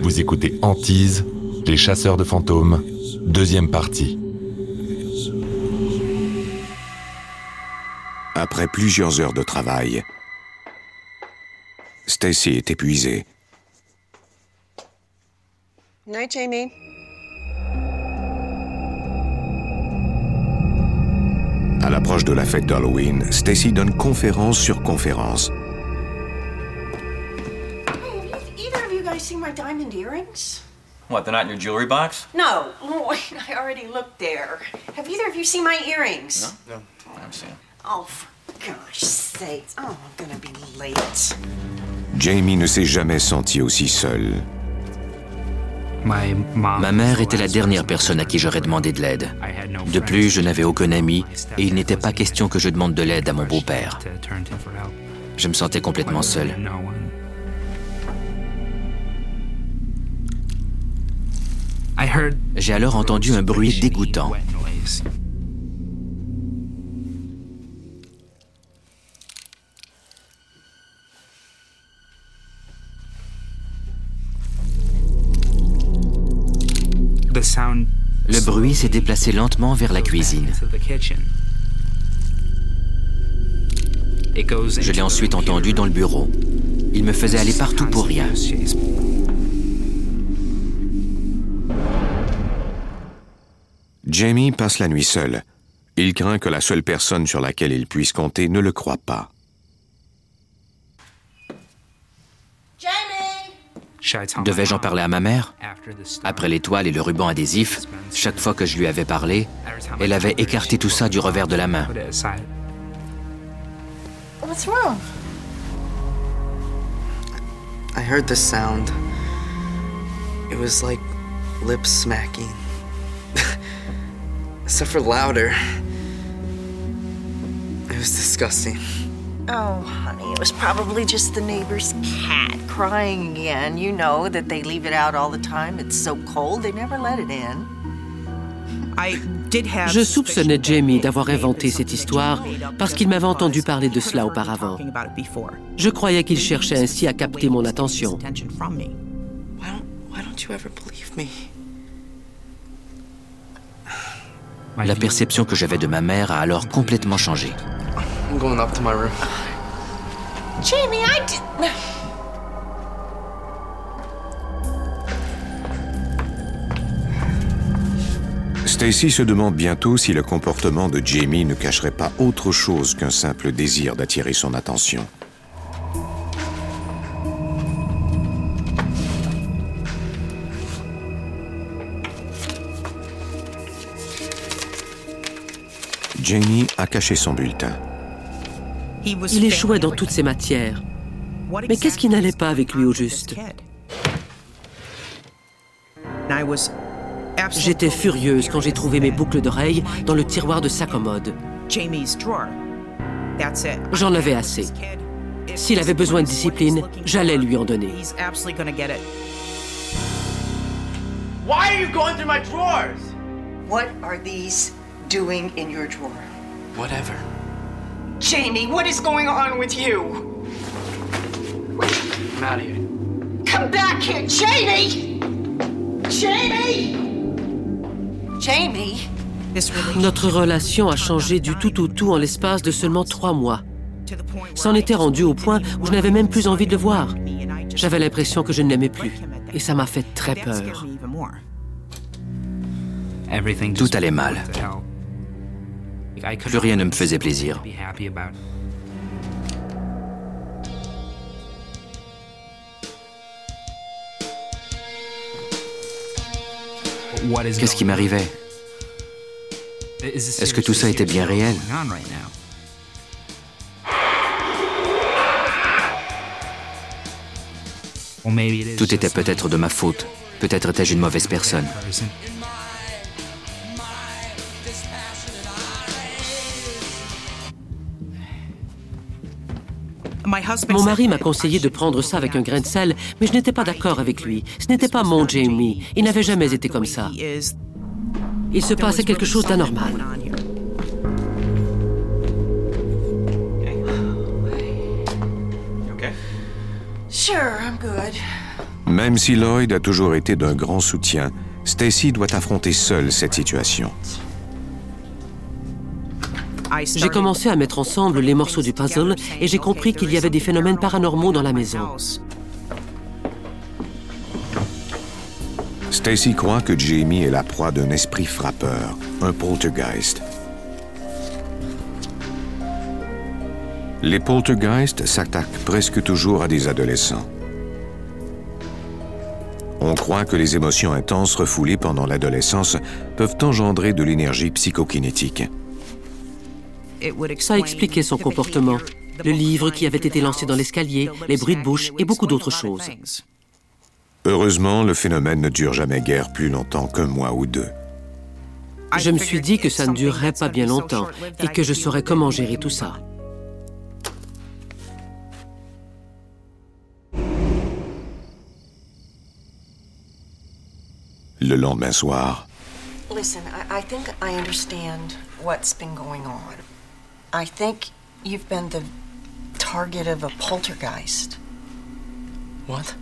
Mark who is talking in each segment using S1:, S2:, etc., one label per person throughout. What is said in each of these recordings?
S1: Vous écoutez Antise, les chasseurs de fantômes, deuxième partie.
S2: Après plusieurs heures de travail, Stacy est épuisée.
S3: Night, Jamie.
S2: À l'approche de la fête d'Halloween, Stacy donne conférence sur conférence.
S3: Guys seen my diamond earrings?
S4: What, they're not in your jewelry box?
S3: No. Oh, wait, I already looked there. Have either of you seen my earrings?
S4: No. I haven't seen 'em.
S3: Oh, for gosh sakes. Oh, I'm gonna be late.
S2: Jamie ne s'est jamais sentie aussi seule.
S5: Ma mère était la dernière personne à qui j'aurais demandé de l'aide. De plus, je n'avais aucun ami et il n'était pas question que je demande de l'aide à mon beau-père. Je me sentais complètement seul. J'ai alors entendu un bruit dégoûtant. Le bruit s'est déplacé lentement vers la cuisine. Je l'ai ensuite entendu dans le bureau. Il me faisait aller partout pour rien.
S2: Jamie passe la nuit seule. Il craint que la seule personne sur laquelle il puisse compter ne le croie pas.
S3: Jamie!
S5: Devais-je en parler à ma mère? Après l'étoile et le ruban adhésif, chaque fois que je lui avais parlé, elle avait écarté tout ça du revers de la main.
S3: What's wrong?
S6: I heard the sound. It was like lips smacking. Except for louder. It was disgusting.
S3: Oh, honey, it was probably just the neighbor's cat crying again. You know that they leave it out all the time. It's so cold, they never let it in.
S7: Je soupçonnais Jamie d'avoir inventé cette histoire parce qu'il m'avait entendu parler de cela auparavant. Je croyais qu'il cherchait ainsi à capter mon attention.
S6: Why don't, why don't you ever believe me?
S5: La perception que j'avais de ma mère a alors complètement changé.
S6: I'm going up to my room.
S3: Jamie, I did.
S2: Stacy se demande bientôt si le comportement de Jamie ne cacherait pas autre chose qu'un simple désir d'attirer son attention. Jamie a caché son bulletin.
S7: Il échouait dans toutes ses matières. Mais qu'est-ce qui n'allait pas avec lui au juste? J'étais furieuse quand j'ai trouvé mes boucles d'oreilles dans le tiroir de sa commode. J'en avais assez. S'il avait besoin de discipline, j'allais lui en donner.
S8: Why are you going through my drawers?
S3: What are these doing in your drawer?
S6: Whatever.
S3: Jamie, what is going on with you?
S6: I'm out of here.
S3: Come back here, Jamie! Jamie! Jamie?
S7: Notre relation a changé du tout au tout en l'espace de seulement trois mois. C'en était rendu au point où je n'avais même plus envie de le voir. J'avais l'impression que je ne l'aimais plus. Et ça m'a fait très peur.
S5: Tout allait mal. Plus rien ne me faisait plaisir. Qu'est-ce qui m'arrivait? Est-ce que tout ça était bien réel? Tout était peut-être de ma faute. Peut-être étais-je une mauvaise personne.
S7: Mon mari m'a conseillé de prendre ça avec un grain de sel, mais je n'étais pas d'accord avec lui. Ce n'était pas mon Jamie. Il n'avait jamais été comme ça. Il se passait quelque chose d'anormal.
S2: Même si Lloyd a toujours été d'un grand soutien, Stacy doit affronter seule cette situation.
S7: J'ai commencé à mettre ensemble les morceaux du puzzle et j'ai compris qu'il y avait des phénomènes paranormaux dans la maison.
S2: Stacy croit que Jamie est la proie d'un esprit frappeur, un poltergeist. Les poltergeists s'attaquent presque toujours à des adolescents. On croit que les émotions intenses refoulées pendant l'adolescence peuvent engendrer de l'énergie psychokinétique.
S7: Ça expliquait son comportement, le livre qui avait été lancé dans l'escalier, les bruits de bouche et beaucoup d'autres choses.
S2: Heureusement, le phénomène ne dure jamais guère plus longtemps qu'un mois ou deux.
S7: Je me suis dit que ça ne durerait pas bien longtemps et que je saurais comment gérer tout ça.
S2: Le lendemain soir,
S3: Listen, I, I think I understand what's been going on. I think you've been the target of a poltergeist.
S6: What?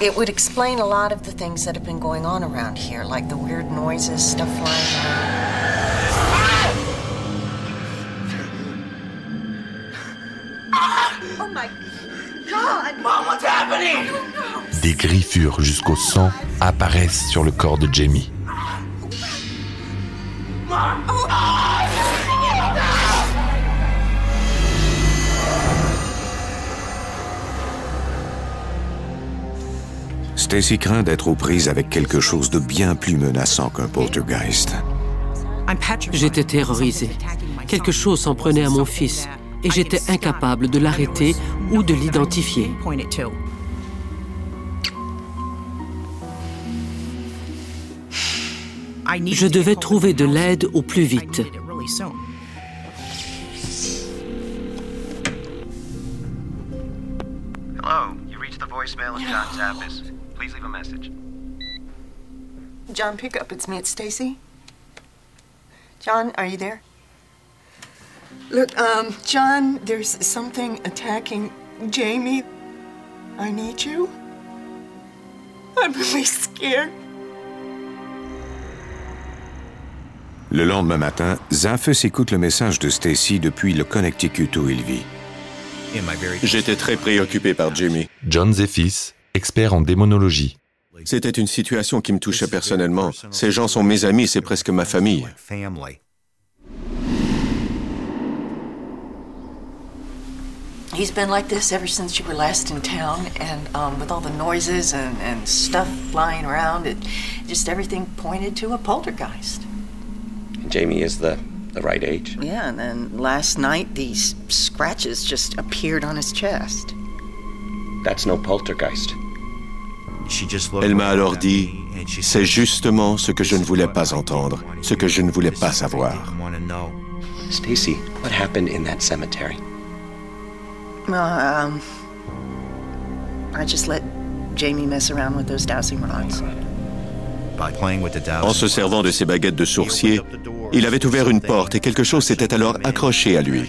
S3: It would explain a lot of the things that have been going on around here, like the weird noises, stuff flying around.
S8: Oh my God! Mom, what's happening?
S1: Des griffures jusqu'au sang apparaissent sur le corps de Jamie.
S2: Stacy craint d'être aux prises avec quelque chose de bien plus menaçant qu'un poltergeist.
S7: J'étais terrorisée. Quelque chose s'en prenait à mon fils et j'étais incapable de l'arrêter ou de l'identifier. Je devais trouver de l'aide au plus vite.
S9: Hello, you reached the voicemail of John Zappis. Leave a message.
S3: John, pick up. It's me. It's Stacy. John, are you there? Look, um, John, there's something attacking Jamie. I need you. I'm really scared.
S2: Le lendemain matin, Zaphus écoute le message de Stacy depuis le Connecticut où il vit.
S10: J'étais très préoccupé par Jimmy.
S1: John Zeffis, expert en démonologie.
S10: C'était une situation qui me touchait personnellement. Ces gens sont mes amis, c'est presque ma famille.
S3: He's been like this ever since you were last in town, and um, with all the noises and, and stuff flying around, it just everything pointed to a poltergeist.
S11: Jamie is the, the right age.
S3: Yeah, and then last night these scratches just appeared on his chest.
S11: That's no poltergeist.
S10: Elle m'a alors dit, c'est justement ce que je ne voulais pas entendre, ce que je ne voulais pas savoir.
S11: Stacy, what happened in that cemetery?
S3: Well, um, I just let Jamie mess around with those dowsing rods.
S10: En se servant de ses baguettes de sourcier, il avait ouvert une porte et quelque chose s'était alors accroché à lui.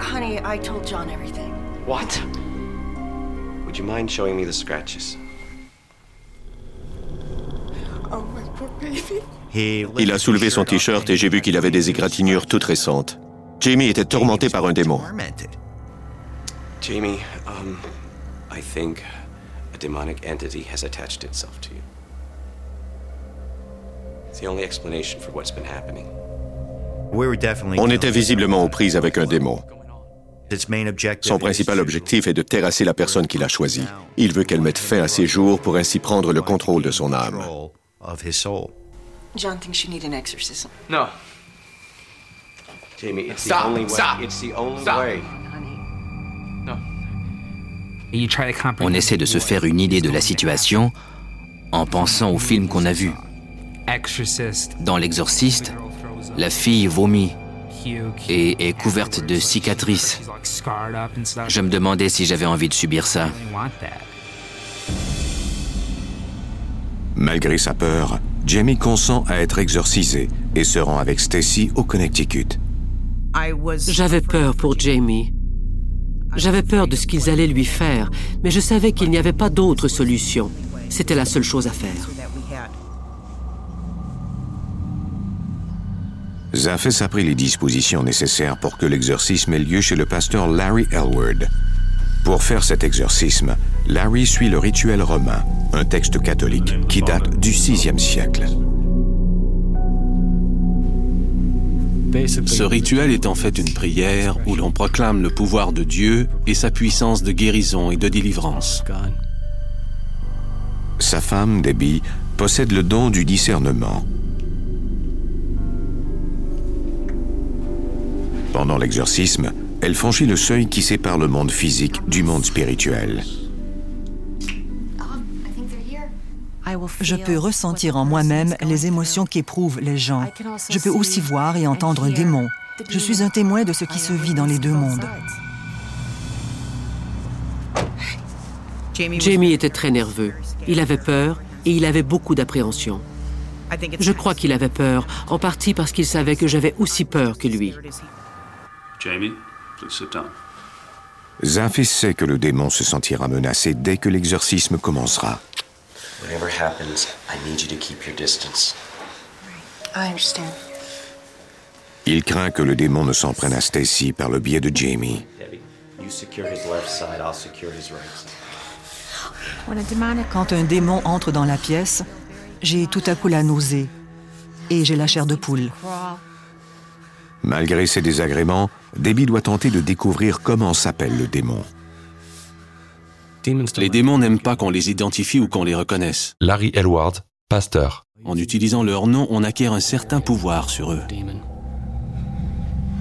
S3: Honey, I told John everything.
S11: What? Would you mind showing me the scratches?
S3: Oh, my poor baby.
S10: Il a soulevé son t-shirt et j'ai vu qu'il avait des égratignures toutes récentes. Jamie était tourmenté par un démon.
S11: Jamie, um, I think a demonic entity has attached itself to you. It's the only explanation for what's been happening.
S10: On était visiblement aux prises avec un démon. Son principal objectif est de terrasser la personne qu'il a choisie. Il veut qu'elle mette fin à ses jours pour ainsi prendre le contrôle de son âme.
S3: John thinks you need an exorcism.
S8: No.
S11: Jamie, it's
S8: Stop,
S11: the only way.
S8: stop,
S11: It's the only
S8: stop.
S11: way.
S5: On essaie de se faire une idée de la situation en pensant au film qu'on a vu. Dans L'Exorciste, la fille vomit et est couverte de cicatrices. Je me demandais si j'avais envie de subir ça.
S2: Malgré sa peur, Jamie consent à être exorcisé et se rend avec Stacy au Connecticut.
S7: J'avais peur pour Jamie. J'avais peur de ce qu'ils allaient lui faire, mais je savais qu'il n'y avait pas d'autre solution. C'était la seule chose à faire.
S2: Zafis a pris les dispositions nécessaires pour que l'exorcisme ait lieu chez le pasteur Larry Elward. Pour faire cet exorcisme, Larry suit le rituel romain, un texte catholique qui date du VIe siècle.
S12: Ce rituel est en fait une prière où l'on proclame le pouvoir de Dieu et sa puissance de guérison et de délivrance.
S2: Sa femme, Debbie, possède le don du discernement. Pendant l'exorcisme, elle franchit le seuil qui sépare le monde physique du monde spirituel.
S13: Je peux ressentir en moi-même les émotions qu'éprouvent les gens. Je peux aussi voir et entendre un démon. Je suis un témoin de ce qui se vit dans les deux mondes.
S7: Jamie était très nerveux. Il avait peur et il avait beaucoup d'appréhension. Je crois qu'il avait peur, en partie parce qu'il savait que j'avais aussi peur que lui.
S2: Jamie, Zafis sait que le démon se sentira menacé dès que l'exorcisme commencera. Whatever happens, I need you to keep your distance. I understand. Il craint que le démon ne s'en prenne à Stacy par le biais de Jamie.
S13: Quand un démon entre dans la pièce, j'ai tout à coup la nausée et j'ai la chair de poule.
S2: Malgré ses désagréments, Debbie doit tenter de découvrir comment s'appelle le démon.
S12: Les démons n'aiment pas qu'on les identifie ou qu'on les reconnaisse.
S1: Larry Elward, pasteur.
S12: En utilisant leur nom, on acquiert un certain pouvoir sur eux.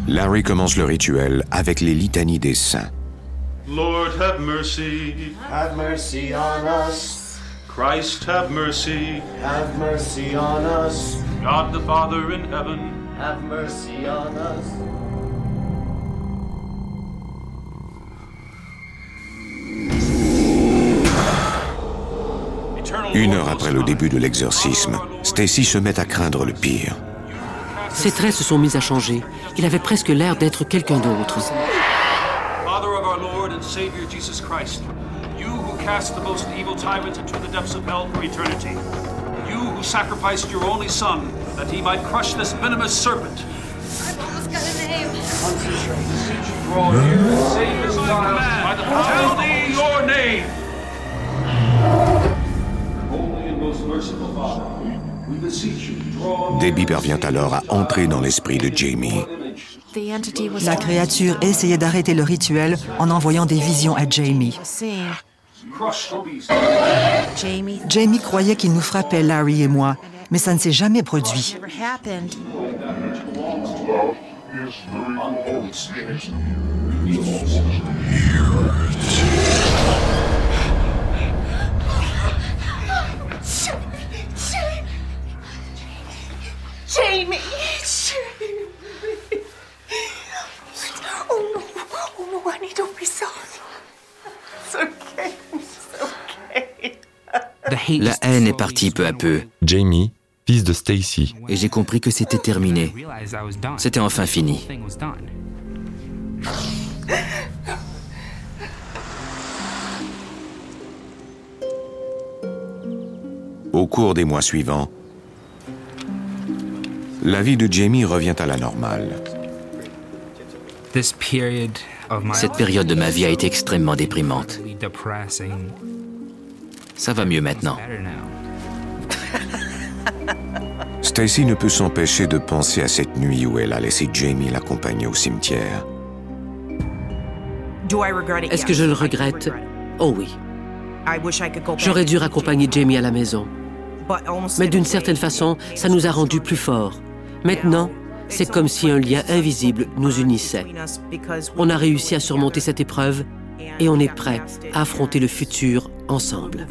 S2: Larry commence le rituel avec les litanies des saints.
S14: Lord have mercy. Have mercy on us. Christ have mercy. Have mercy on us. God the Father in heaven. Have mercy on us.
S2: Une heure après le début de l'exorcisme, Stacy se met à craindre le pire.
S7: Ses traits se sont mis à changer. Il avait presque l'air d'être quelqu'un d'autre.
S14: Father of our Lord and Savior Jesus Christ, you who cast the most evil tyrant into the depths of hell for eternity, you who sacrificed your only son that he might crush this venomous serpent. I've almost got a name. Concentrate. Draw near and save this child by the power. Tell me your name.
S2: Debbie parvient alors à entrer dans l'esprit de Jamie.
S13: La créature essayait d'arrêter le rituel en envoyant des visions à Jamie. Jamie croyait qu'il nous frappait, Larry et moi, mais ça ne s'est jamais produit.
S5: La haine est partie peu à peu.
S1: Jamie, fils de Stacy.
S5: Et j'ai compris que c'était terminé. C'était enfin fini.
S2: Au cours des mois suivants, la vie de Jamie revient à la normale.
S5: Cette période de ma vie a été extrêmement déprimante. Ça va mieux maintenant.
S2: Stacy ne peut s'empêcher de penser à cette nuit où elle a laissé Jamie l'accompagner au cimetière.
S7: Est-ce que je le regrette? Oh oui. J'aurais dû raccompagner Jamie à la maison. Mais d'une certaine façon, ça nous a rendus plus forts. Maintenant, c'est comme si un lien invisible nous unissait. On a réussi à surmonter cette épreuve et on est prêt à affronter le futur ensemble.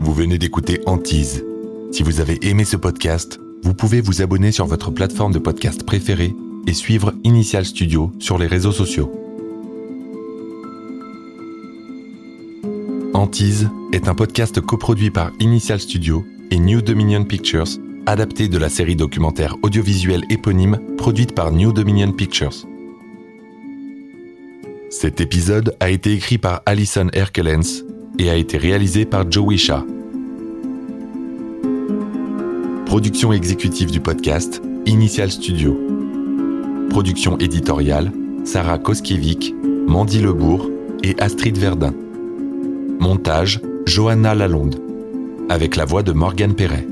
S1: Vous venez d'écouter Antise. Si vous avez aimé ce podcast, vous pouvez vous abonner sur votre plateforme de podcast préférée et suivre Initial Studio sur les réseaux sociaux. Antise est un podcast coproduit par Initial Studio et New Dominion Pictures, adapté de la série documentaire audiovisuelle éponyme produite par New Dominion Pictures. Cet épisode a été écrit par Alison Herkelens et a été réalisé par Joey Shah. Production exécutive du podcast, Initial Studio. Production éditoriale, Sarah Koskiewicz, Mandy Lebourg et Astrid Verdun. Montage, Johanna Lalonde. Avec la voix de Morgane Perret.